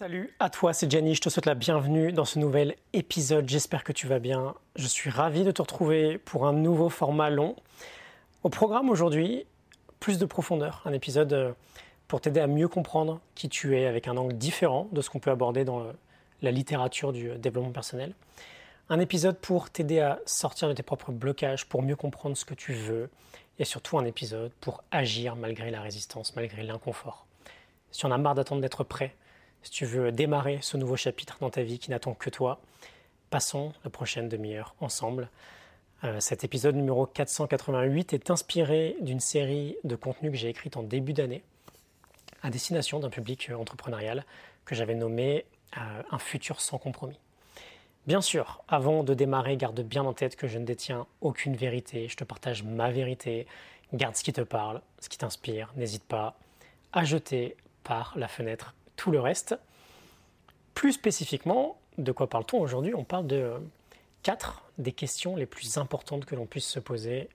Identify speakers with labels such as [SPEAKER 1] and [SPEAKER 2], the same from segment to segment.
[SPEAKER 1] Salut à toi, c'est Jenny, je te souhaite la bienvenue dans ce nouvel épisode, j'espère que tu vas bien. Je suis ravi de te retrouver pour un nouveau format long. Au programme aujourd'hui, plus de profondeur, un épisode euh, pour t'aider à mieux comprendre qui tu es avec un angle différent de ce qu'on peut aborder dans euh, la littérature du euh, développement personnel. Un épisode pour t'aider à sortir de tes propres blocages, pour mieux comprendre ce que tu veux, et surtout un épisode pour agir malgré la résistance, malgré l'inconfort. Si on a marre d'attendre d'être prêt, si tu veux démarrer ce nouveau chapitre dans ta vie qui n'attend que toi, passons la prochaine demi-heure ensemble. Euh, cet épisode numéro 488 est inspiré d'une série de contenus que j'ai écrite en début d'année à destination d'un public entrepreneurial que j'avais nommé euh, Un futur sans compromis. Bien sûr, avant de démarrer, garde bien en tête que je ne détiens aucune vérité, je te partage ma vérité, garde ce qui te parle, ce qui t'inspire, n'hésite pas à jeter par la fenêtre tout le reste. Plus spécifiquement, de quoi parle-t-on aujourd'hui? On parle de quatre des questions les plus importantes que l'on puisse se poser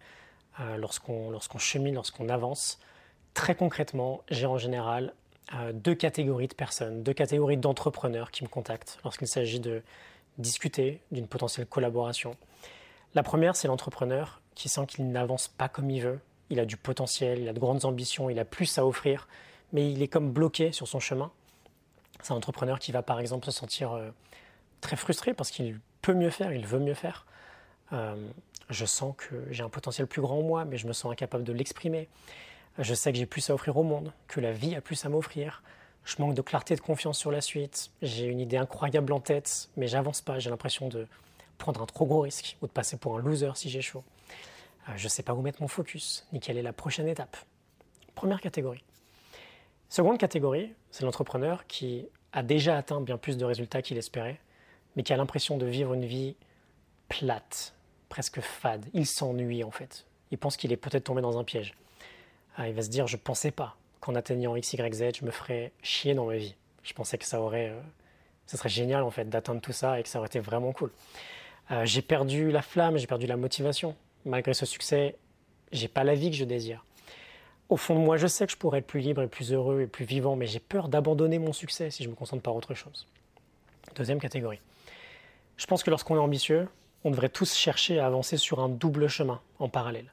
[SPEAKER 1] euh, lorsqu'on lorsqu'on chemine, lorsqu'on avance. Très concrètement, j'ai en général euh, deux catégories de personnes, deux catégories d'entrepreneurs qui me contactent lorsqu'il s'agit de discuter d'une potentielle collaboration. La première, c'est l'entrepreneur qui sent qu'il n'avance pas comme il veut. Il a du potentiel, il a de grandes ambitions, il a plus à offrir, mais il est comme bloqué sur son chemin. C'est un entrepreneur qui va par exemple se sentir euh, très frustré parce qu'il peut mieux faire, il veut mieux faire. Euh, je sens que j'ai un potentiel plus grand en moi, mais je me sens incapable de l'exprimer. Je sais que j'ai plus à offrir au monde, que la vie a plus à m'offrir. Je manque de clarté et de confiance sur la suite. J'ai une idée incroyable en tête, mais j'avance pas. J'ai l'impression de prendre un trop gros risque ou de passer pour un loser si j'ai chaud. Euh, je ne sais pas où mettre mon focus, ni quelle est la prochaine étape. Première catégorie. Seconde catégorie, c'est l'entrepreneur qui a déjà atteint bien plus de résultats qu'il espérait, mais qui a l'impression de vivre une vie plate, presque fade. Il s'ennuie en fait. Il pense qu'il est peut-être tombé dans un piège. Ah, il va se dire je ne pensais pas qu'en atteignant X, Y, Z, je me ferais chier dans ma vie. Je pensais que ça euh, serait génial en fait d'atteindre tout ça et que ça aurait été vraiment cool. Euh, j'ai perdu la flamme, j'ai perdu la motivation. Malgré ce succès, j'ai pas la vie que je désire. Au fond de moi, je sais que je pourrais être plus libre et plus heureux et plus vivant, mais j'ai peur d'abandonner mon succès si je me concentre par autre chose. Deuxième catégorie. Je pense que lorsqu'on est ambitieux, on devrait tous chercher à avancer sur un double chemin en parallèle.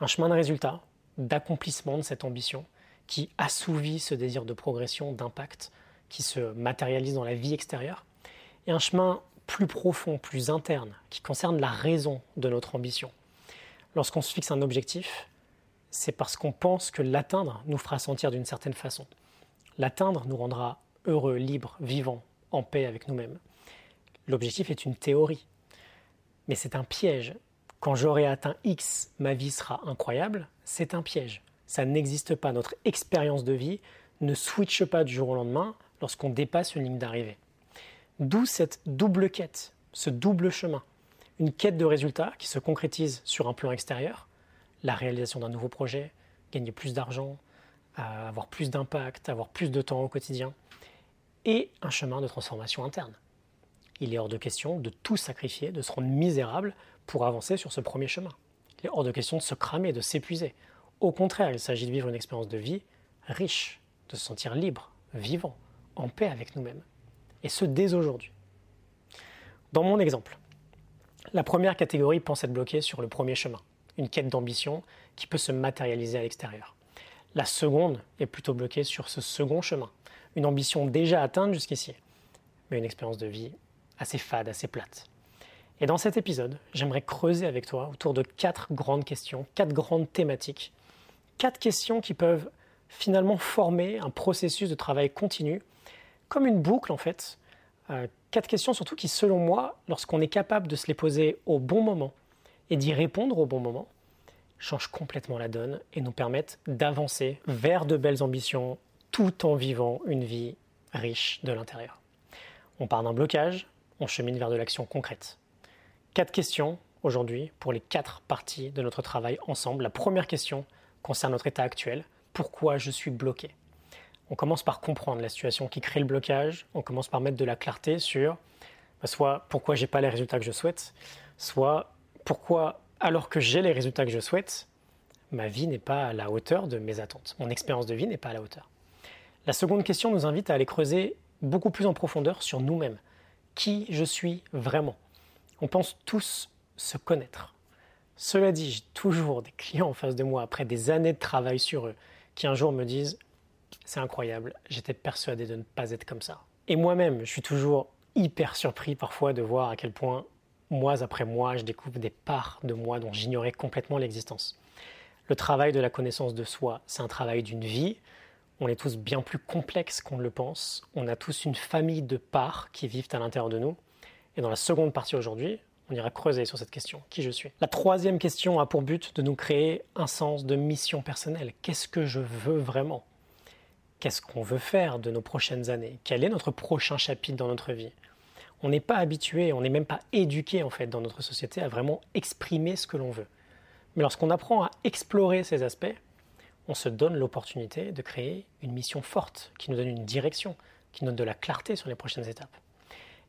[SPEAKER 1] Un chemin de résultat, d'accomplissement de cette ambition, qui assouvit ce désir de progression, d'impact, qui se matérialise dans la vie extérieure, et un chemin plus profond, plus interne, qui concerne la raison de notre ambition. Lorsqu'on se fixe un objectif, c'est parce qu'on pense que l'atteindre nous fera sentir d'une certaine façon. L'atteindre nous rendra heureux, libres, vivants, en paix avec nous-mêmes. L'objectif est une théorie, mais c'est un piège. Quand j'aurai atteint X, ma vie sera incroyable, c'est un piège. Ça n'existe pas. Notre expérience de vie ne switche pas du jour au lendemain lorsqu'on dépasse une ligne d'arrivée. D'où cette double quête, ce double chemin. Une quête de résultats qui se concrétise sur un plan extérieur, la réalisation d'un nouveau projet, gagner plus d'argent, euh, avoir plus d'impact, avoir plus de temps au quotidien, et un chemin de transformation interne. Il est hors de question de tout sacrifier, de se rendre misérable pour avancer sur ce premier chemin. Il est hors de question de se cramer, de s'épuiser. Au contraire, il s'agit de vivre une expérience de vie riche, de se sentir libre, vivant, en paix avec nous-mêmes. Et ce, dès aujourd'hui. Dans mon exemple, la première catégorie pense être bloquée sur le premier chemin, une quête d'ambition qui peut se matérialiser à l'extérieur. La seconde est plutôt bloquée sur ce second chemin, une ambition déjà atteinte jusqu'ici, mais une expérience de vie assez fade, assez plate. Et dans cet épisode, j'aimerais creuser avec toi autour de quatre grandes questions, quatre grandes thématiques, quatre questions qui peuvent finalement former un processus de travail continu, comme une boucle en fait. Euh, quatre questions surtout qui, selon moi, lorsqu'on est capable de se les poser au bon moment, et d'y répondre au bon moment change complètement la donne et nous permettent d'avancer vers de belles ambitions tout en vivant une vie riche de l'intérieur. On part d'un blocage, on chemine vers de l'action concrète. Quatre questions aujourd'hui pour les quatre parties de notre travail ensemble. La première question concerne notre état actuel. Pourquoi je suis bloqué? On commence par comprendre la situation qui crée le blocage. On commence par mettre de la clarté sur bah, soit pourquoi j'ai pas les résultats que je souhaite, soit pourquoi, alors que j'ai les résultats que je souhaite, ma vie n'est pas à la hauteur de mes attentes. Mon expérience de vie n'est pas à la hauteur. La seconde question nous invite à aller creuser beaucoup plus en profondeur sur nous-mêmes. Qui je suis vraiment? On pense tous se connaître. Cela dit, j'ai toujours des clients en face de moi après des années de travail sur eux qui un jour me disent C'est incroyable, j'étais persuadé de ne pas être comme ça. Et moi-même, je suis toujours hyper surpris parfois de voir à quel point, mois après mois, je découvre des parts de moi dont j'ignorais complètement l'existence. Le travail de la connaissance de soi, c'est un travail d'une vie. On est tous bien plus complexes qu'on ne le pense. On a tous une famille de parts qui vivent à l'intérieur de nous. Et dans la seconde partie aujourd'hui, on ira creuser sur cette question, qui je suis? La troisième question a pour but de nous créer un sens de mission personnelle. Qu'est-ce que je veux vraiment? Qu'est-ce qu'on veut faire de nos prochaines années? Quel est notre prochain chapitre dans notre vie? On n'est pas habitué, on n'est même pas éduqué en fait dans notre société à vraiment exprimer ce que l'on veut. Mais lorsqu'on apprend à explorer ces aspects, on se donne l'opportunité de créer une mission forte qui nous donne une direction, qui nous donne de la clarté sur les prochaines étapes.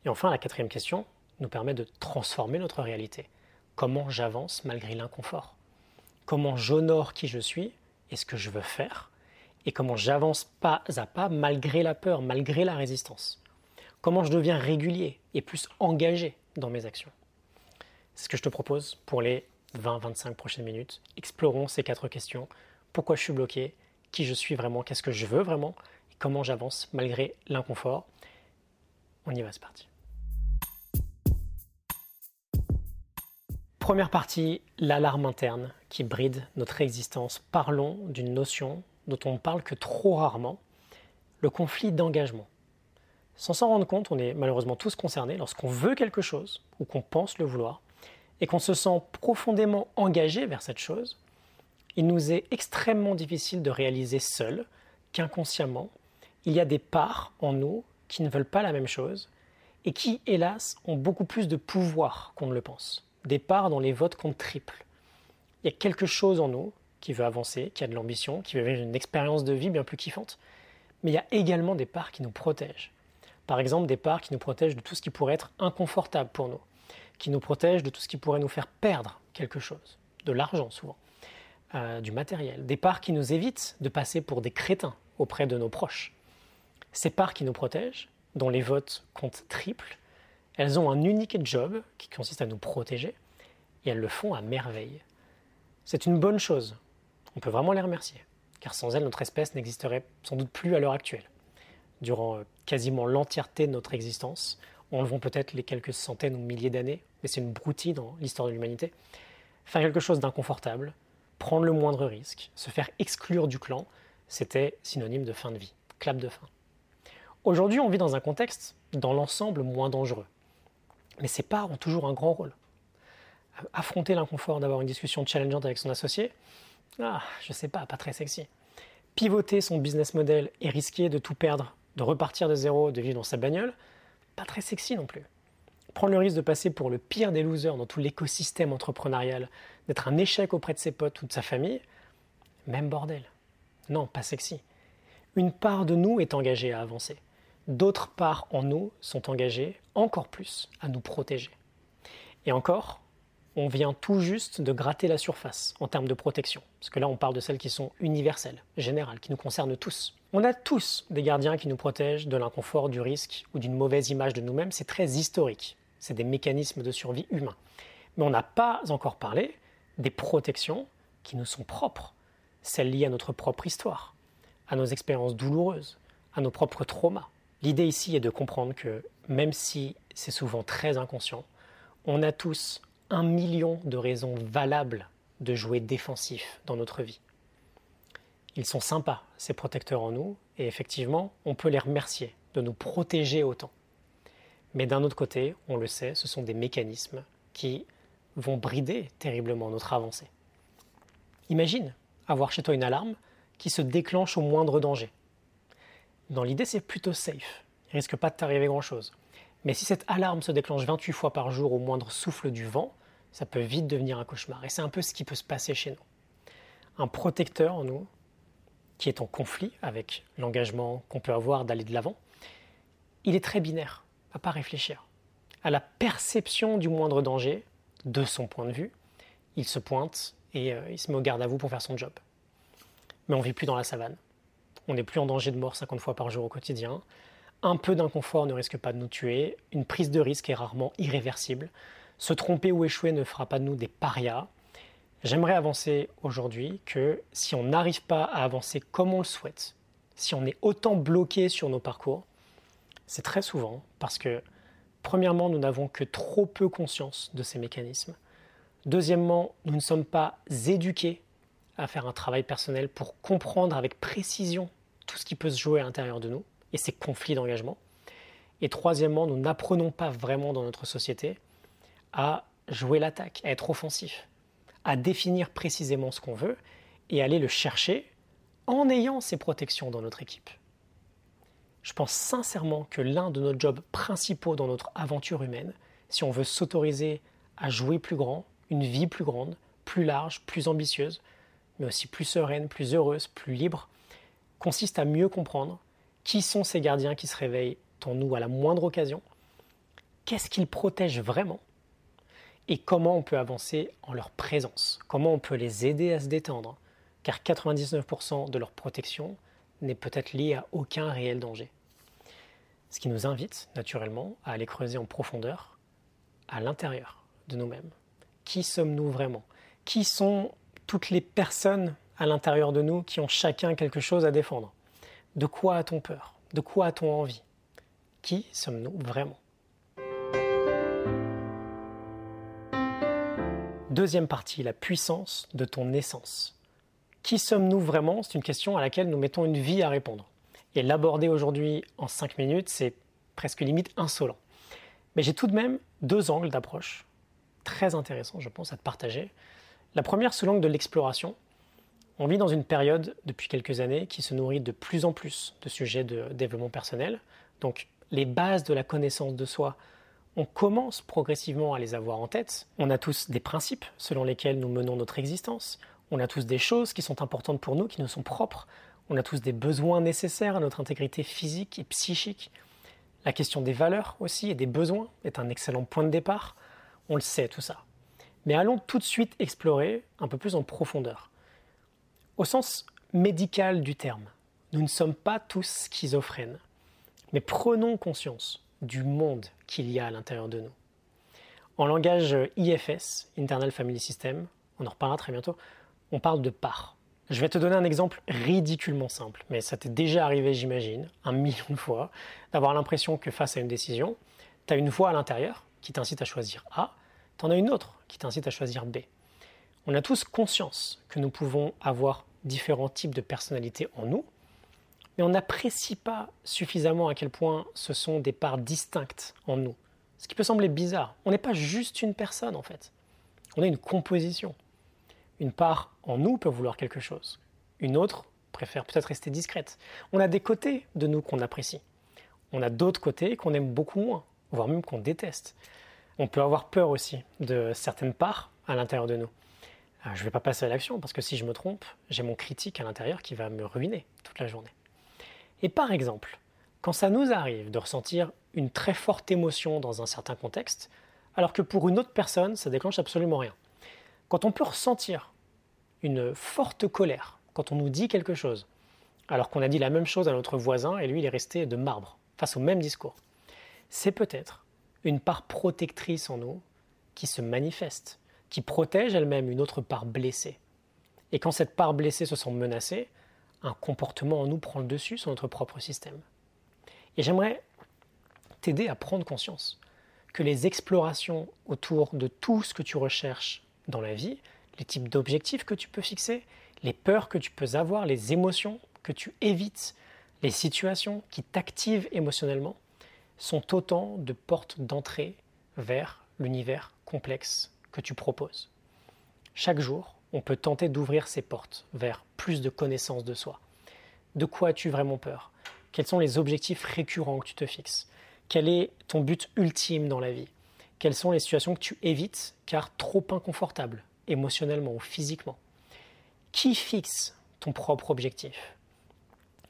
[SPEAKER 1] Et enfin, la quatrième question nous permet de transformer notre réalité. Comment j'avance malgré l'inconfort? Comment j'honore qui je suis et ce que je veux faire? Et comment j'avance pas à pas malgré la peur, malgré la résistance? Comment je deviens régulier et plus engagé dans mes actions C'est ce que je te propose pour les 20-25 prochaines minutes. Explorons ces quatre questions. Pourquoi je suis bloqué? Qui je suis vraiment? Qu'est-ce que je veux vraiment? Et comment j'avance malgré l'inconfort? On y va, c'est parti. Première partie, l'alarme interne qui bride notre existence. Parlons d'une notion dont on ne parle que trop rarement, le conflit d'engagement. Sans s'en rendre compte, on est malheureusement tous concernés lorsqu'on veut quelque chose ou qu'on pense le vouloir et qu'on se sent profondément engagé vers cette chose, il nous est extrêmement difficile de réaliser seul qu'inconsciemment, il y a des parts en nous qui ne veulent pas la même chose et qui, hélas, ont beaucoup plus de pouvoir qu'on ne le pense. Des parts dont les votes comptent triple. Il y a quelque chose en nous qui veut avancer, qui a de l'ambition, qui veut vivre une expérience de vie bien plus kiffante. Mais il y a également des parts qui nous protègent. Par exemple, des parts qui nous protègent de tout ce qui pourrait être inconfortable pour nous qui nous protège de tout ce qui pourrait nous faire perdre quelque chose, de l'argent souvent, euh, du matériel, des parts qui nous évitent de passer pour des crétins auprès de nos proches. Ces parts qui nous protègent, dont les votes comptent triple, elles ont un unique job qui consiste à nous protéger, et elles le font à merveille. C'est une bonne chose, on peut vraiment les remercier, car sans elles, notre espèce n'existerait sans doute plus à l'heure actuelle. Durant euh, quasiment l'entièreté de notre existence, enlevons peut-être les quelques centaines ou milliers d'années, mais c'est une broutille dans l'histoire de l'humanité, faire quelque chose d'inconfortable, prendre le moindre risque, se faire exclure du clan, c'était synonyme de fin de vie, clap de fin. Aujourd'hui, on vit dans un contexte, dans l'ensemble, moins dangereux. Mais ces parts ont toujours un grand rôle. Affronter l'inconfort d'avoir une discussion challengeante avec son associé, ah, je sais pas, pas très sexy. Pivoter son business model et risquer de tout perdre, de repartir de zéro, de vivre dans sa bagnole, pas très sexy non plus. Prendre le risque de passer pour le pire des losers dans tout l'écosystème entrepreneurial, d'être un échec auprès de ses potes ou de sa famille, même bordel. Non, pas sexy. Une part de nous est engagée à avancer. D'autres parts en nous sont engagées encore plus à nous protéger. Et encore, on vient tout juste de gratter la surface en termes de protection. Parce que là, on parle de celles qui sont universelles, générales, qui nous concernent tous. On a tous des gardiens qui nous protègent de l'inconfort, du risque ou d'une mauvaise image de nous-mêmes. C'est très historique. C'est des mécanismes de survie humains. Mais on n'a pas encore parlé des protections qui nous sont propres, celles liées à notre propre histoire, à nos expériences douloureuses, à nos propres traumas. L'idée ici est de comprendre que même si c'est souvent très inconscient, on a tous un million de raisons valables de jouer défensif dans notre vie. Ils sont sympas, ces protecteurs en nous, et effectivement, on peut les remercier de nous protéger autant. Mais d'un autre côté, on le sait, ce sont des mécanismes qui vont brider terriblement notre avancée. Imagine avoir chez toi une alarme qui se déclenche au moindre danger. Dans l'idée, c'est plutôt safe. Il risque pas de t'arriver grand-chose. Mais si cette alarme se déclenche 28 fois par jour au moindre souffle du vent, ça peut vite devenir un cauchemar. Et c'est un peu ce qui peut se passer chez nous. Un protecteur en nous, qui est en conflit avec l'engagement qu'on peut avoir d'aller de l'avant, il est très binaire, à pas réfléchir. À la perception du moindre danger, de son point de vue, il se pointe et euh, il se met au garde à vous pour faire son job. Mais on vit plus dans la savane. On n'est plus en danger de mort 50 fois par jour au quotidien. Un peu d'inconfort ne risque pas de nous tuer, une prise de risque est rarement irréversible, se tromper ou échouer ne fera pas de nous des parias. J'aimerais avancer aujourd'hui que si on n'arrive pas à avancer comme on le souhaite, si on est autant bloqué sur nos parcours, c'est très souvent parce que, premièrement, nous n'avons que trop peu conscience de ces mécanismes. Deuxièmement, nous ne sommes pas éduqués à faire un travail personnel pour comprendre avec précision tout ce qui peut se jouer à l'intérieur de nous et ces conflits d'engagement. Et troisièmement, nous n'apprenons pas vraiment dans notre société à jouer l'attaque, à être offensif, à définir précisément ce qu'on veut et aller le chercher en ayant ces protections dans notre équipe. Je pense sincèrement que l'un de nos jobs principaux dans notre aventure humaine, si on veut s'autoriser à jouer plus grand, une vie plus grande, plus large, plus ambitieuse, mais aussi plus sereine, plus heureuse, plus libre, consiste à mieux comprendre qui sont ces gardiens qui se réveillent en nous à la moindre occasion Qu'est-ce qu'ils protègent vraiment Et comment on peut avancer en leur présence. Comment on peut les aider à se détendre. Car 99% de leur protection n'est peut-être lié à aucun réel danger. Ce qui nous invite naturellement à aller creuser en profondeur à l'intérieur de nous-mêmes. Qui sommes-nous vraiment? Qui sont toutes les personnes à l'intérieur de nous qui ont chacun quelque chose à défendre? De quoi a-t-on peur? De quoi a-t-on envie? Qui sommes-nous vraiment? Deuxième partie, la puissance de ton essence. Qui sommes-nous vraiment? C'est une question à laquelle nous mettons une vie à répondre. Et l'aborder aujourd'hui en cinq minutes, c'est presque limite insolent. Mais j'ai tout de même deux angles d'approche très intéressants, je pense, à te partager. La première sous l'angle de l'exploration, on vit dans une période depuis quelques années qui se nourrit de plus en plus de sujets de développement personnel. Donc les bases de la connaissance de soi, on commence progressivement à les avoir en tête. On a tous des principes selon lesquels nous menons notre existence. On a tous des choses qui sont importantes pour nous, qui nous sont propres. On a tous des besoins nécessaires à notre intégrité physique et psychique. La question des valeurs aussi et des besoins est un excellent point de départ. On le sait tout ça. Mais allons tout de suite explorer un peu plus en profondeur. Au sens médical du terme, nous ne sommes pas tous schizophrènes, mais prenons conscience du monde qu'il y a à l'intérieur de nous. En langage IFS, Internal Family System, on en reparlera très bientôt, on parle de parts. Je vais te donner un exemple ridiculement simple, mais ça t'est déjà arrivé, j'imagine, un million de fois, d'avoir l'impression que face à une décision, tu as une voix à l'intérieur qui t'incite à choisir A, tu en as une autre qui t'incite à choisir B. On a tous conscience que nous pouvons avoir différents types de personnalités en nous, mais on n'apprécie pas suffisamment à quel point ce sont des parts distinctes en nous. Ce qui peut sembler bizarre. On n'est pas juste une personne en fait. On est une composition. Une part en nous peut vouloir quelque chose. Une autre préfère peut-être rester discrète. On a des côtés de nous qu'on apprécie. On a d'autres côtés qu'on aime beaucoup moins, voire même qu'on déteste. On peut avoir peur aussi de certaines parts à l'intérieur de nous. Ah, je ne vais pas passer à l'action parce que si je me trompe, j'ai mon critique à l'intérieur qui va me ruiner toute la journée. Et par exemple, quand ça nous arrive de ressentir une très forte émotion dans un certain contexte, alors que pour une autre personne, ça déclenche absolument rien. Quand on peut ressentir une forte colère, quand on nous dit quelque chose, alors qu'on a dit la même chose à notre voisin et lui il est resté de marbre face au même discours, c'est peut-être une part protectrice en nous qui se manifeste qui protège elle-même une autre part blessée. Et quand cette part blessée se sent menacée, un comportement en nous prend le dessus sur notre propre système. Et j'aimerais t'aider à prendre conscience que les explorations autour de tout ce que tu recherches dans la vie, les types d'objectifs que tu peux fixer, les peurs que tu peux avoir, les émotions que tu évites, les situations qui t'activent émotionnellement, sont autant de portes d'entrée vers l'univers complexe que tu proposes. Chaque jour, on peut tenter d'ouvrir ces portes vers plus de connaissance de soi. De quoi as-tu vraiment peur? Quels sont les objectifs récurrents que tu te fixes? Quel est ton but ultime dans la vie? Quelles sont les situations que tu évites car trop inconfortables, émotionnellement ou physiquement? Qui fixe ton propre objectif?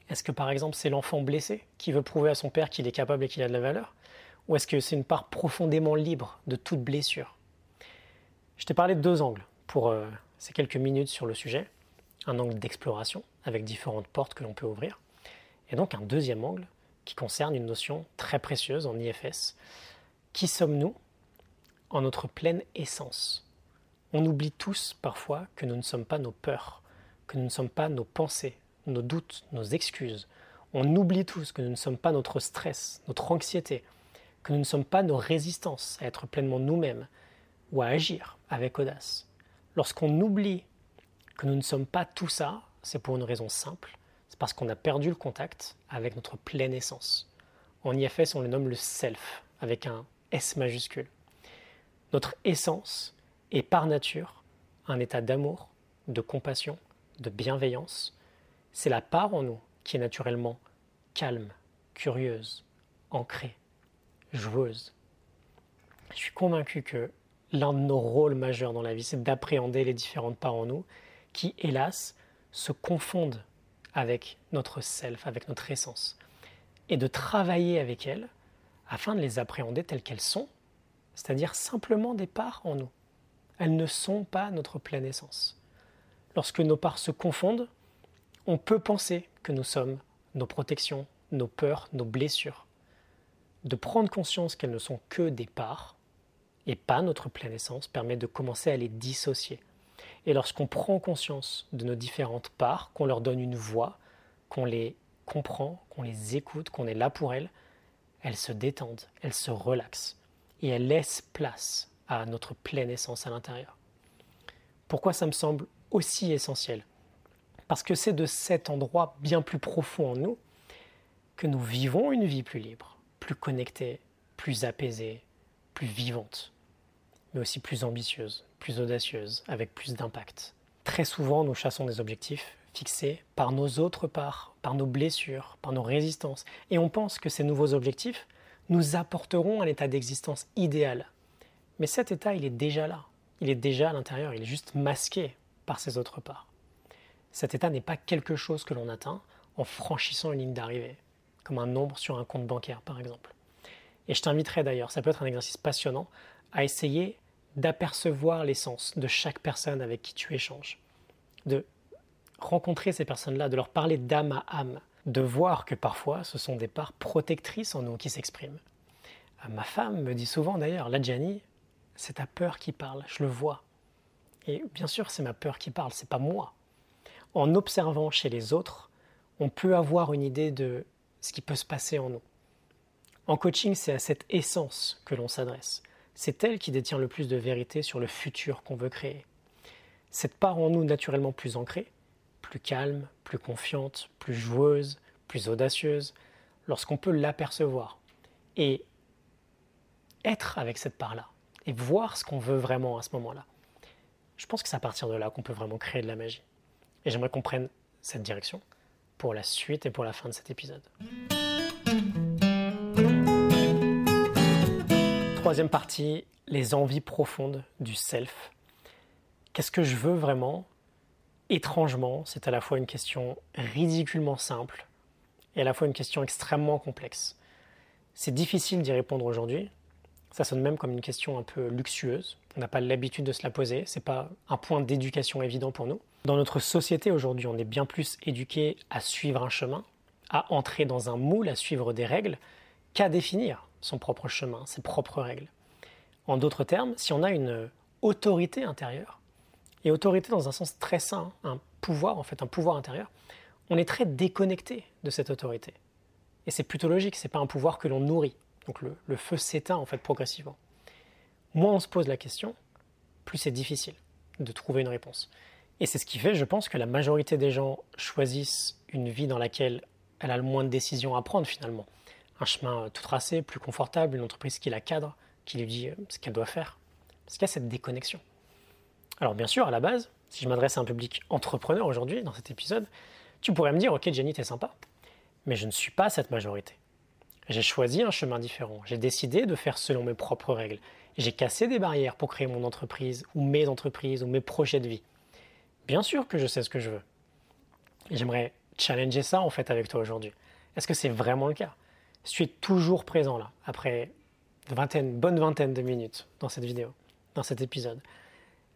[SPEAKER 1] Est-ce que par exemple c'est l'enfant blessé qui veut prouver à son père qu'il est capable et qu'il a de la valeur? Ou est-ce que c'est une part profondément libre de toute blessure? Je t'ai parlé de deux angles pour euh, ces quelques minutes sur le sujet. Un angle d'exploration avec différentes portes que l'on peut ouvrir. Et donc un deuxième angle qui concerne une notion très précieuse en IFS. Qui sommes-nous en notre pleine essence? On oublie tous parfois que nous ne sommes pas nos peurs, que nous ne sommes pas nos pensées, nos doutes, nos excuses. On oublie tous que nous ne sommes pas notre stress, notre anxiété, que nous ne sommes pas nos résistances à être pleinement nous-mêmes ou à agir avec audace. Lorsqu'on oublie que nous ne sommes pas tout ça, c'est pour une raison simple, c'est parce qu'on a perdu le contact avec notre pleine essence. En IFS, on le nomme le self, avec un S majuscule. Notre essence est par nature un état d'amour, de compassion, de bienveillance. C'est la part en nous qui est naturellement calme, curieuse, ancrée, joueuse. Je suis convaincu que l'un de nos rôles majeurs dans la vie, c'est d'appréhender les différentes parts en nous qui, hélas, se confondent avec notre self, avec notre essence, et de travailler avec elles afin de les appréhender telles qu'elles sont, c'est-à-dire simplement des parts en nous. Elles ne sont pas notre pleine essence. Lorsque nos parts se confondent, on peut penser que nous sommes nos protections, nos peurs, nos blessures. De prendre conscience qu'elles ne sont que des parts, et pas notre pleine essence, permet de commencer à les dissocier. Et lorsqu'on prend conscience de nos différentes parts, qu'on leur donne une voix, qu'on les comprend, qu'on les écoute, qu'on est là pour elles, elles se détendent, elles se relaxent et elles laissent place à notre pleine essence à l'intérieur. Pourquoi ça me semble aussi essentiel? Parce que c'est de cet endroit bien plus profond en nous que nous vivons une vie plus libre, plus connectée, plus apaisée, plus vivante, mais aussi plus ambitieuse, plus audacieuse, avec plus d'impact. Très souvent, nous chassons des objectifs fixés par nos autres parts, par nos blessures, par nos résistances, et on pense que ces nouveaux objectifs nous apporteront un état d'existence idéal. Mais cet état, il est déjà là, il est déjà à l'intérieur, il est juste masqué par ces autres parts. Cet état n'est pas quelque chose que l'on atteint en franchissant une ligne d'arrivée, comme un nombre sur un compte bancaire par exemple. Et je t'inviterai d'ailleurs, ça peut être un exercice passionnant, à essayer d'apercevoir l'essence de chaque personne avec qui tu échanges, de rencontrer ces personnes-là, de leur parler d'âme à âme, de voir que parfois ce sont des parts protectrices en nous qui s'expriment. Euh, ma femme me dit souvent d'ailleurs, la Gianni, c'est ta peur qui parle, je le vois. Et bien sûr, c'est ma peur qui parle, c'est pas moi. En observant chez les autres, on peut avoir une idée de ce qui peut se passer en nous. En coaching, c'est à cette essence que l'on s'adresse. C'est elle qui détient le plus de vérité sur le futur qu'on veut créer. Cette part en nous naturellement plus ancrée, plus calme, plus confiante, plus joueuse, plus audacieuse, lorsqu'on peut l'apercevoir et être avec cette part-là et voir ce qu'on veut vraiment à ce moment-là. Je pense que c'est à partir de là qu'on peut vraiment créer de la magie. Et j'aimerais qu'on prenne cette direction pour la suite et pour la fin de cet épisode. Troisième partie, les envies profondes du self. Qu'est-ce que je veux vraiment? Étrangement, c'est à la fois une question ridiculement simple et à la fois une question extrêmement complexe. C'est difficile d'y répondre aujourd'hui. Ça sonne même comme une question un peu luxueuse. On n'a pas l'habitude de se la poser. C'est pas un point d'éducation évident pour nous. Dans notre société aujourd'hui, on est bien plus éduqué à suivre un chemin, à entrer dans un moule, à suivre des règles, qu'à définir son propre chemin, ses propres règles. En d'autres termes, si on a une autorité intérieure, et autorité dans un sens très sain, un pouvoir en fait, un pouvoir intérieur, on est très déconnecté de cette autorité. Et c'est plutôt logique, c'est pas un pouvoir que l'on nourrit. Donc le, feu s'éteint en fait progressivement. Moins on se pose la question, plus c'est difficile de trouver une réponse. Et c'est ce qui fait, je pense, que la majorité des gens choisissent une vie dans laquelle elle a le moins de décisions à prendre finalement. Un chemin tout tracé, plus confortable, une entreprise qui la cadre, qui lui dit euh, ce qu'elle doit faire. Parce qu'il y a cette déconnexion. Alors bien sûr, à la base, si je m'adresse à un public entrepreneur aujourd'hui, dans cet épisode, tu pourrais me dire, ok Jenny, t'es sympa. Mais je ne suis pas cette majorité. J'ai choisi un chemin différent. J'ai décidé de faire selon mes propres règles. J'ai cassé des barrières pour créer mon entreprise, ou mes entreprises, ou mes projets de vie. Bien sûr que je sais ce que je veux. j'aimerais challenger ça en fait avec toi aujourd'hui. Est-ce que c'est vraiment le cas? Je suis toujours présent là, après une vingtaine, bonne vingtaine de minutes dans cette vidéo, dans cet épisode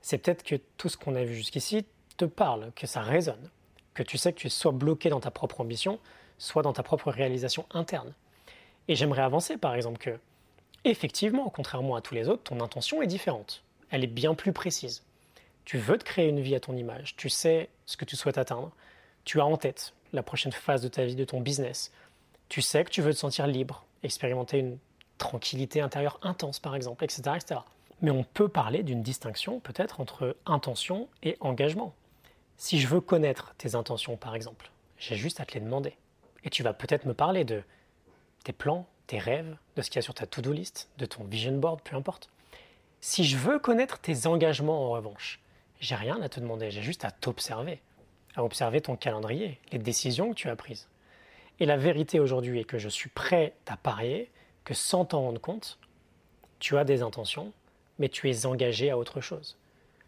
[SPEAKER 1] c'est peut-être que tout ce qu'on a vu jusqu'ici te parle, que ça résonne, que tu sais que tu es soit bloqué dans ta propre ambition, soit dans ta propre réalisation interne. Et j'aimerais avancer par exemple que, effectivement, contrairement à tous les autres, ton intention est différente. Elle est bien plus précise. Tu veux te créer une vie à ton image, tu sais ce que tu souhaites atteindre, tu as en tête la prochaine phase de ta vie, de ton business, tu sais que tu veux te sentir libre, expérimenter une tranquillité intérieure intense par exemple, etc. etc. Mais on peut parler d'une distinction peut-être entre intention et engagement. Si je veux connaître tes intentions par exemple, j'ai juste à te les demander. Et tu vas peut-être me parler de tes plans, tes rêves, de ce qu'il y a sur ta to-do list, de ton vision board, peu importe. Si je veux connaître tes engagements en revanche, j'ai rien à te demander, j'ai juste à t'observer, à observer ton calendrier, les décisions que tu as prises. Et la vérité aujourd'hui est que je suis prêt à parier que sans t'en rendre compte, tu as des intentions, mais tu es engagé à autre chose.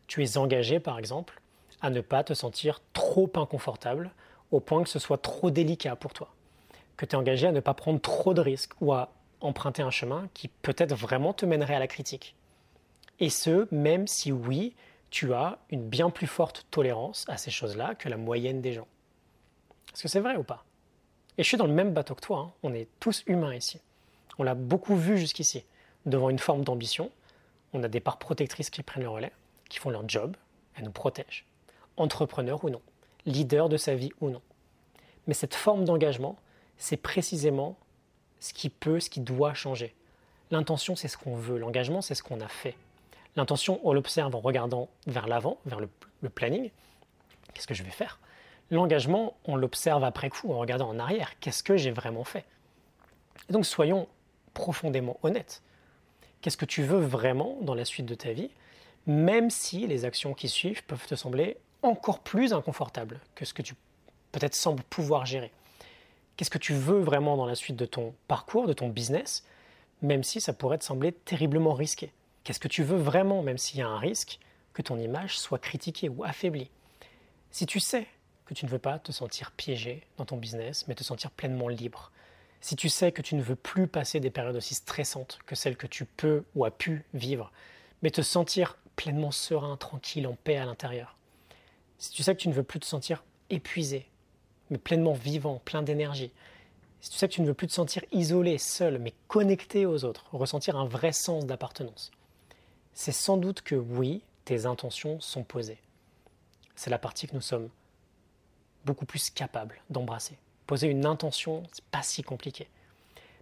[SPEAKER 1] Tu es engagé, par exemple, à ne pas te sentir trop inconfortable au point que ce soit trop délicat pour toi. Que tu es engagé à ne pas prendre trop de risques ou à emprunter un chemin qui peut-être vraiment te mènerait à la critique. Et ce, même si oui, tu as une bien plus forte tolérance à ces choses-là que la moyenne des gens. Est-ce que c'est vrai ou pas? Et je suis dans le même bateau que toi, hein. on est tous humains ici. On l'a beaucoup vu jusqu'ici. Devant une forme d'ambition, on a des parts protectrices qui prennent le relais, qui font leur job, elles nous protègent. Entrepreneur ou non, leader de sa vie ou non. Mais cette forme d'engagement, c'est précisément ce qui peut, ce qui doit changer. L'intention, c'est ce qu'on veut. L'engagement, c'est ce qu'on a fait. L'intention, on l'observe en regardant vers l'avant, vers le, planning. Qu'est-ce que je vais faire? L'engagement, on l'observe après coup, en regardant en arrière. Qu'est-ce que j'ai vraiment fait? Donc, soyons profondément honnêtes. Qu'est-ce que tu veux vraiment dans la suite de ta vie, même si les actions qui suivent peuvent te sembler encore plus inconfortables que ce que tu peut-être sembles pouvoir gérer? Qu'est-ce que tu veux vraiment dans la suite de ton parcours, de ton business, même si ça pourrait te sembler terriblement risqué? Qu'est-ce que tu veux vraiment, même s'il y a un risque que ton image soit critiquée ou affaiblie? Si tu sais que tu ne veux pas te sentir piégé dans ton business, mais te sentir pleinement libre, si tu sais que tu ne veux plus passer des périodes aussi stressantes que celles que tu peux ou as pu vivre, mais te sentir pleinement serein, tranquille, en paix à l'intérieur, si tu sais que tu ne veux plus te sentir épuisé, mais pleinement vivant, plein d'énergie, si tu sais que tu ne veux plus te sentir isolé, seul, mais connecté aux autres, ressentir un vrai sens d'appartenance, c'est sans doute que oui, tes intentions sont posées. C'est la partie que nous sommes beaucoup plus capables d'embrasser. Poser une intention, c'est pas si compliqué.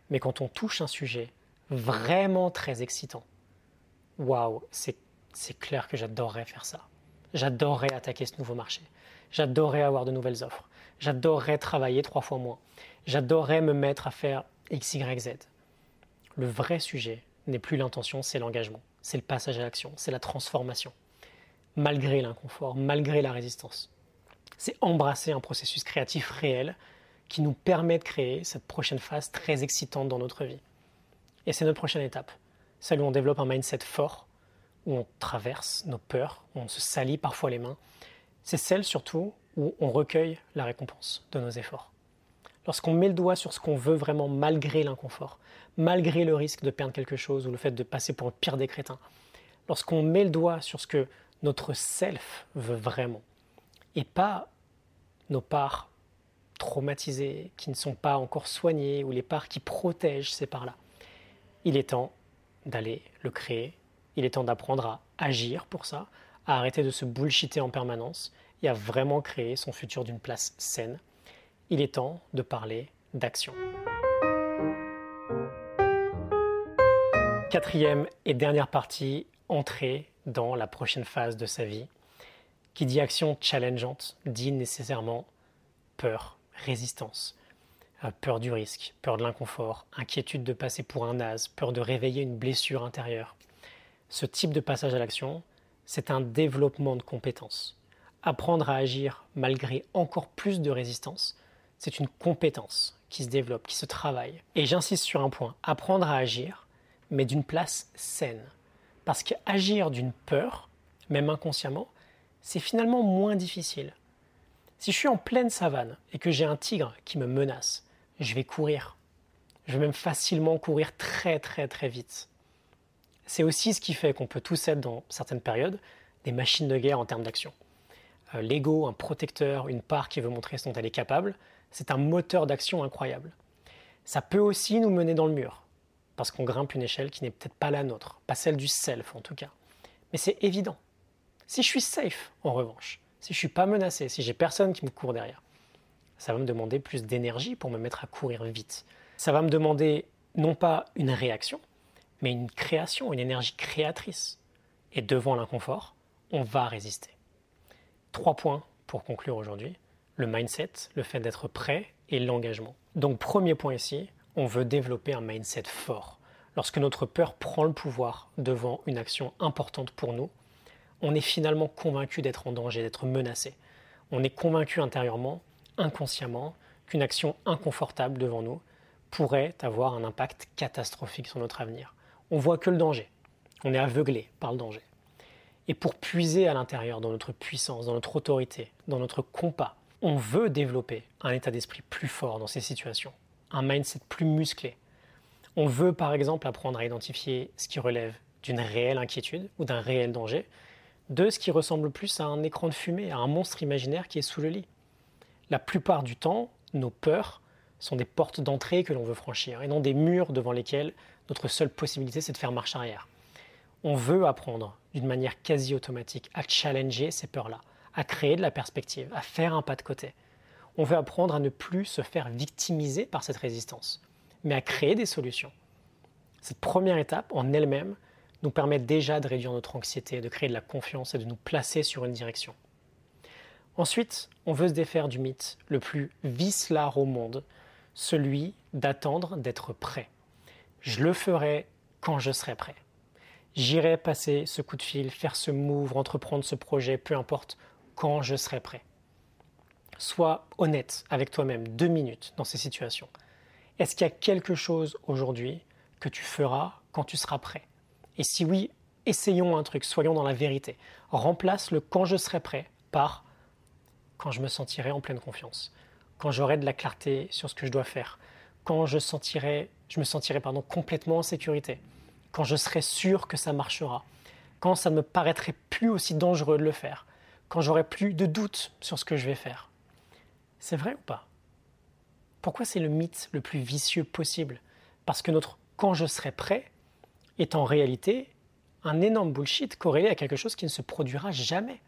[SPEAKER 1] Mais quand on touche un sujet vraiment très excitant, waouh, c'est, c'est clair que j'adorerais faire ça. J'adorerais attaquer ce nouveau marché. J'adorerais avoir de nouvelles offres. J'adorerais travailler trois fois moins. J'adorerais me mettre à faire X, Y, Z. Le vrai sujet n'est plus l'intention, c'est l'engagement. C'est le passage à l'action, c'est la transformation. Malgré l'inconfort, malgré la résistance. C'est embrasser un processus créatif réel qui nous permet de créer cette prochaine phase très excitante dans notre vie. Et c'est notre prochaine étape, celle où on développe un mindset fort, où on traverse nos peurs, où on se salit parfois les mains. C'est celle surtout où on recueille la récompense de nos efforts. Lorsqu'on met le doigt sur ce qu'on veut vraiment malgré l'inconfort, malgré le risque de perdre quelque chose ou le fait de passer pour le pire des crétins, lorsqu'on met le doigt sur ce que notre self veut vraiment, et pas nos parts traumatisés, qui ne sont pas encore soignés, ou les parts qui protègent ces parts-là. Il est temps d'aller le créer, il est temps d'apprendre à agir pour ça, à arrêter de se bullshiter en permanence et à vraiment créer son futur d'une place saine. Il est temps de parler d'action. Quatrième et dernière partie, entrer dans la prochaine phase de sa vie. Qui dit action challengeante dit nécessairement peur, résistance, euh, peur du risque, peur de l'inconfort, inquiétude de passer pour un naze, peur de réveiller une blessure intérieure. Ce type de passage à l'action, c'est un développement de compétences. Apprendre à agir malgré encore plus de résistance, c'est une compétence qui se développe, qui se travaille. Et j'insiste sur un point, apprendre à agir, mais d'une place saine. Parce qu'agir d'une peur, même inconsciemment, c'est finalement moins difficile. Si je suis en pleine savane et que j'ai un tigre qui me menace, je vais courir. Je vais même facilement courir très très très vite. C'est aussi ce qui fait qu'on peut tous être dans certaines périodes des machines de guerre en termes d'action. Euh, l'ego, un protecteur, une part qui veut montrer ce dont elle est capable, C'est un moteur d'action incroyable. Ça peut aussi nous mener dans le mur, parce qu'on grimpe une échelle qui n'est peut-être pas la nôtre, pas celle du self en tout cas. Mais c'est évident. Si je suis safe, en revanche, si je suis pas menacé, si j'ai personne qui me court derrière, ça va me demander plus d'énergie pour me mettre à courir vite. Ça va me demander non pas une réaction, mais une création, une énergie créatrice. Et devant l'inconfort, on va résister. Trois points pour conclure aujourd'hui. Le mindset, le fait d'être prêt et l'engagement. Donc premier point ici, on veut développer un mindset fort. Lorsque notre peur prend le pouvoir devant une action importante pour nous, on est finalement convaincu d'être en danger, d'être menacé. On est convaincu intérieurement, inconsciemment, qu'une action inconfortable devant nous pourrait avoir un impact catastrophique sur notre avenir. On voit que le danger. On est aveuglé par le danger. Et pour puiser à l'intérieur dans notre puissance, dans notre autorité, dans notre compas, on veut développer un état d'esprit plus fort dans ces situations, un mindset plus musclé. On veut par exemple apprendre à identifier ce qui relève d'une réelle inquiétude ou d'un réel danger, de ce qui ressemble plus à un écran de fumée, à un monstre imaginaire qui est sous le lit. La plupart du temps, nos peurs sont des portes d'entrée que l'on veut franchir et non des murs devant lesquels notre seule possibilité c'est de faire marche arrière. On veut apprendre d'une manière quasi automatique à challenger ces peurs-là, à créer de la perspective, à faire un pas de côté. On veut apprendre à ne plus se faire victimiser par cette résistance, mais à créer des solutions. Cette première étape en elle-même nous permet déjà de réduire notre anxiété, de créer de la confiance et de nous placer sur une direction. Ensuite, on veut se défaire du mythe le plus vicelard au monde, celui d'attendre d'être prêt. Je le ferai quand je serai prêt. J'irai passer ce coup de fil, faire ce move, entreprendre ce projet, peu importe, quand je serai prêt. Sois honnête avec toi-même deux minutes dans ces situations. Est-ce qu'il y a quelque chose aujourd'hui que tu feras quand tu seras prêt? Et si oui, essayons un truc, soyons dans la vérité. Remplace le quand je serai prêt par quand je me sentirai en pleine confiance, quand j'aurai de la clarté sur ce que je dois faire, quand je, sentirai, je me sentirai pardon, complètement en sécurité, quand je serai sûr que ça marchera, quand ça ne me paraîtrait plus aussi dangereux de le faire, quand j'aurai plus de doutes sur ce que je vais faire. C'est vrai ou pas? Pourquoi c'est le mythe le plus vicieux possible? Parce que notre quand je serai prêt est en réalité un énorme bullshit corrélé à quelque chose qui ne se produira jamais.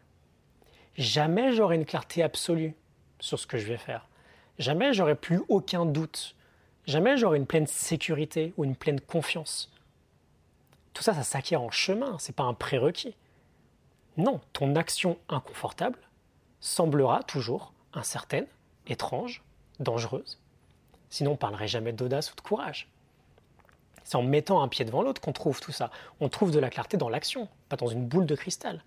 [SPEAKER 1] Jamais j'aurai une clarté absolue sur ce que je vais faire. Jamais j'aurai plus aucun doute. Jamais j'aurai une pleine sécurité ou une pleine confiance. Tout ça, ça s'acquiert en chemin, ce n'est pas un prérequis. Non, ton action inconfortable semblera toujours incertaine, étrange, dangereuse. Sinon, on ne parlerait jamais d'audace ou de courage. C'est en mettant un pied devant l'autre qu'on trouve tout ça. On trouve de la clarté dans l'action, pas dans une boule de cristal.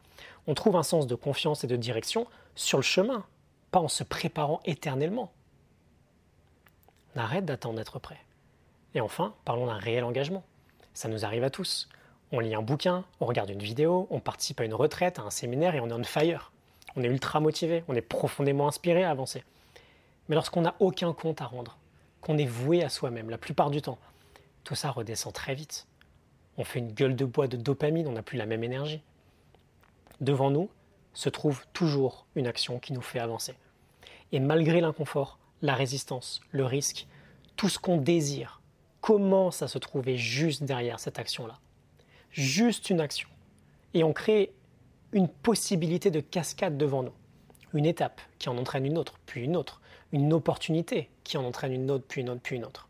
[SPEAKER 1] On trouve un sens de confiance et de direction sur le chemin, pas en se préparant éternellement. On arrête d'attendre d'être prêt. Et enfin, parlons d'un réel engagement. Ça nous arrive à tous. On lit un bouquin, on regarde une vidéo, on participe à une retraite, à un séminaire et on est on fire. On est ultra motivé, on est profondément inspiré à avancer. Mais lorsqu'on n'a aucun compte à rendre, qu'on est voué à soi-même la plupart du temps, tout ça redescend très vite. On fait une gueule de bois de dopamine, on n'a plus la même énergie. Devant nous se trouve toujours une action qui nous fait avancer. Et malgré l'inconfort, la résistance, le risque, tout ce qu'on désire commence à se trouver juste derrière cette action-là? Juste une action. Et on crée une possibilité de cascade devant nous. Une étape qui en entraîne une autre, puis une autre. Une opportunité qui en entraîne une autre, puis une autre, puis une autre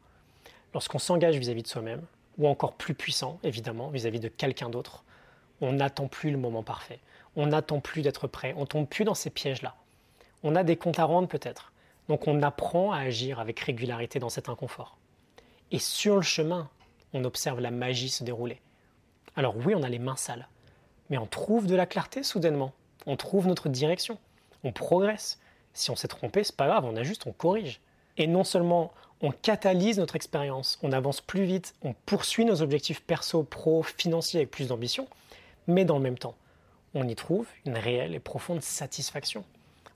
[SPEAKER 1] lorsqu'on s'engage vis-à-vis de soi-même, ou encore plus puissant, évidemment, vis-à-vis de quelqu'un d'autre, on n'attend plus le moment parfait. On n'attend plus d'être prêt. On tombe plus dans ces pièges-là. On a des comptes à rendre peut-être. Donc on apprend à agir avec régularité dans cet inconfort. Et sur le chemin, on observe la magie se dérouler. Alors oui, on a les mains sales, mais on trouve de la clarté soudainement. On trouve notre direction. On progresse. Si on s'est trompé, c'est pas grave, on ajuste, on corrige. Et non seulement on catalyse notre expérience, on avance plus vite, on poursuit nos objectifs perso, pro, financiers avec plus d'ambition, mais dans le même temps, on y trouve une réelle et profonde satisfaction.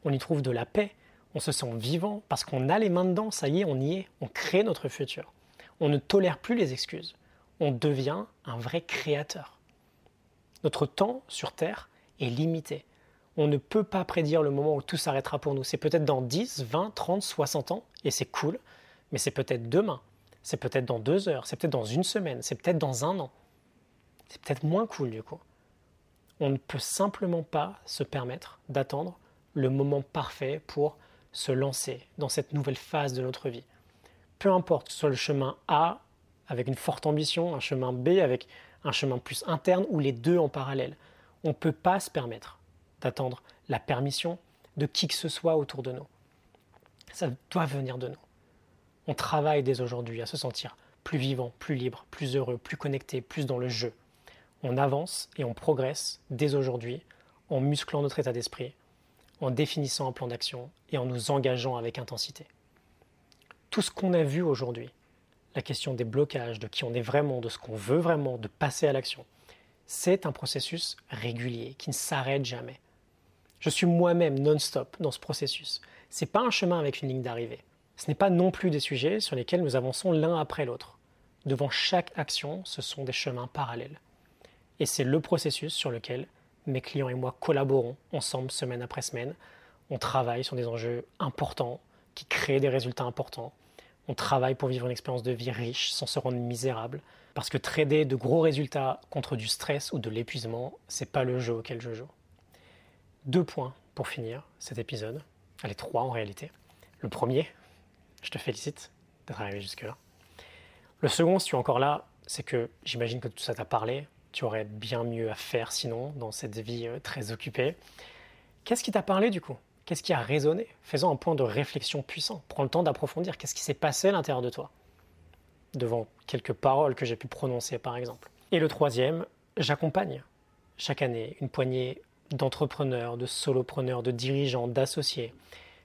[SPEAKER 1] On y trouve de la paix, on se sent vivant parce qu'on a les mains dedans, ça y est, on y est, on crée notre futur. On ne tolère plus les excuses, on devient un vrai créateur. Notre temps sur Terre est limité. On ne peut pas prédire le moment où tout s'arrêtera pour nous. C'est peut-être dans 10, 20, 30, 60 ans, et c'est cool, mais c'est peut-être demain, c'est peut-être dans deux heures, c'est peut-être dans une semaine, c'est peut-être dans un an. C'est peut-être moins cool du coup. On ne peut simplement pas se permettre d'attendre le moment parfait pour se lancer dans cette nouvelle phase de notre vie. Peu importe que ce soit le chemin A avec une forte ambition, un chemin B avec un chemin plus interne ou les deux en parallèle. On ne peut pas se permettre d'attendre la permission de qui que ce soit autour de nous. Ça doit venir de nous. On travaille dès aujourd'hui à se sentir plus vivant, plus libre, plus heureux, plus connecté, plus dans le jeu. On avance et on progresse dès aujourd'hui en musclant notre état d'esprit, en définissant un plan d'action et en nous engageant avec intensité. Tout ce qu'on a vu aujourd'hui, la question des blocages, de qui on est vraiment, de ce qu'on veut vraiment, de passer à l'action, c'est un processus régulier qui ne s'arrête jamais. Je suis moi-même non-stop dans ce processus. Ce n'est pas un chemin avec une ligne d'arrivée. Ce n'est pas non plus des sujets sur lesquels nous avançons l'un après l'autre. Devant chaque action, ce sont des chemins parallèles. Et c'est le processus sur lequel mes clients et moi collaborons ensemble semaine après semaine. On travaille sur des enjeux importants qui créent des résultats importants. On travaille pour vivre une expérience de vie riche sans se rendre misérable. Parce que trader de gros résultats contre du stress ou de l'épuisement, c'est pas le jeu auquel je joue. Deux points pour finir cet épisode. Allez, trois en réalité. Le premier, je te félicite d'être arrivé jusque-là. Le second, si tu es encore là, c'est que j'imagine que tout ça t'a parlé, tu aurais bien mieux à faire sinon dans cette vie euh, très occupée. Qu'est-ce qui t'a parlé du coup? Qu'est-ce qui a résonné? Faisons un point de réflexion puissant. Prends le temps d'approfondir. Qu'est-ce qui s'est passé à l'intérieur de toi? Devant quelques paroles que j'ai pu prononcer par exemple. Et le troisième, j'accompagne chaque année une poignée d'entrepreneurs, de solopreneurs, de dirigeants, d'associés.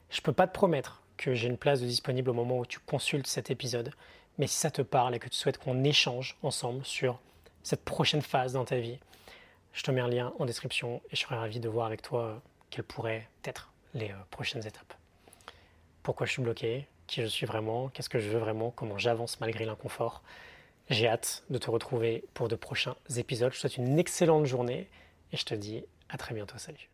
[SPEAKER 1] Je ne peux pas te promettre que j'ai une place disponible au moment où tu consultes cet épisode, mais si ça te parle et que tu souhaites qu'on échange ensemble sur cette prochaine phase dans ta vie, je te mets un lien en description et je serai ravi de voir avec toi euh, quelles pourraient être les euh, prochaines étapes. Pourquoi je suis bloqué, qui je suis vraiment, qu'est-ce que je veux vraiment, comment j'avance malgré l'inconfort? J'ai hâte de te retrouver pour de prochains épisodes. Je te souhaite une excellente journée et je te dis à très bientôt. Salut.